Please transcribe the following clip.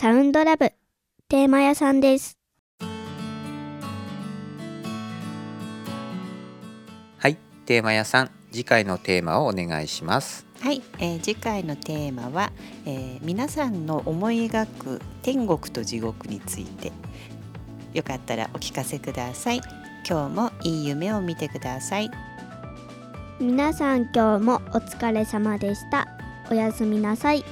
サウンドラブテーマ屋さんです。はい、テーマ屋さん、次回のテーマをお願いします。はい、えー次回のテーマは、えー皆さんの思い描く天国と地獄についてよかったらお聞かせください今日もいい夢を見てください皆さん今日もお疲れ様でした。おやすみなさい。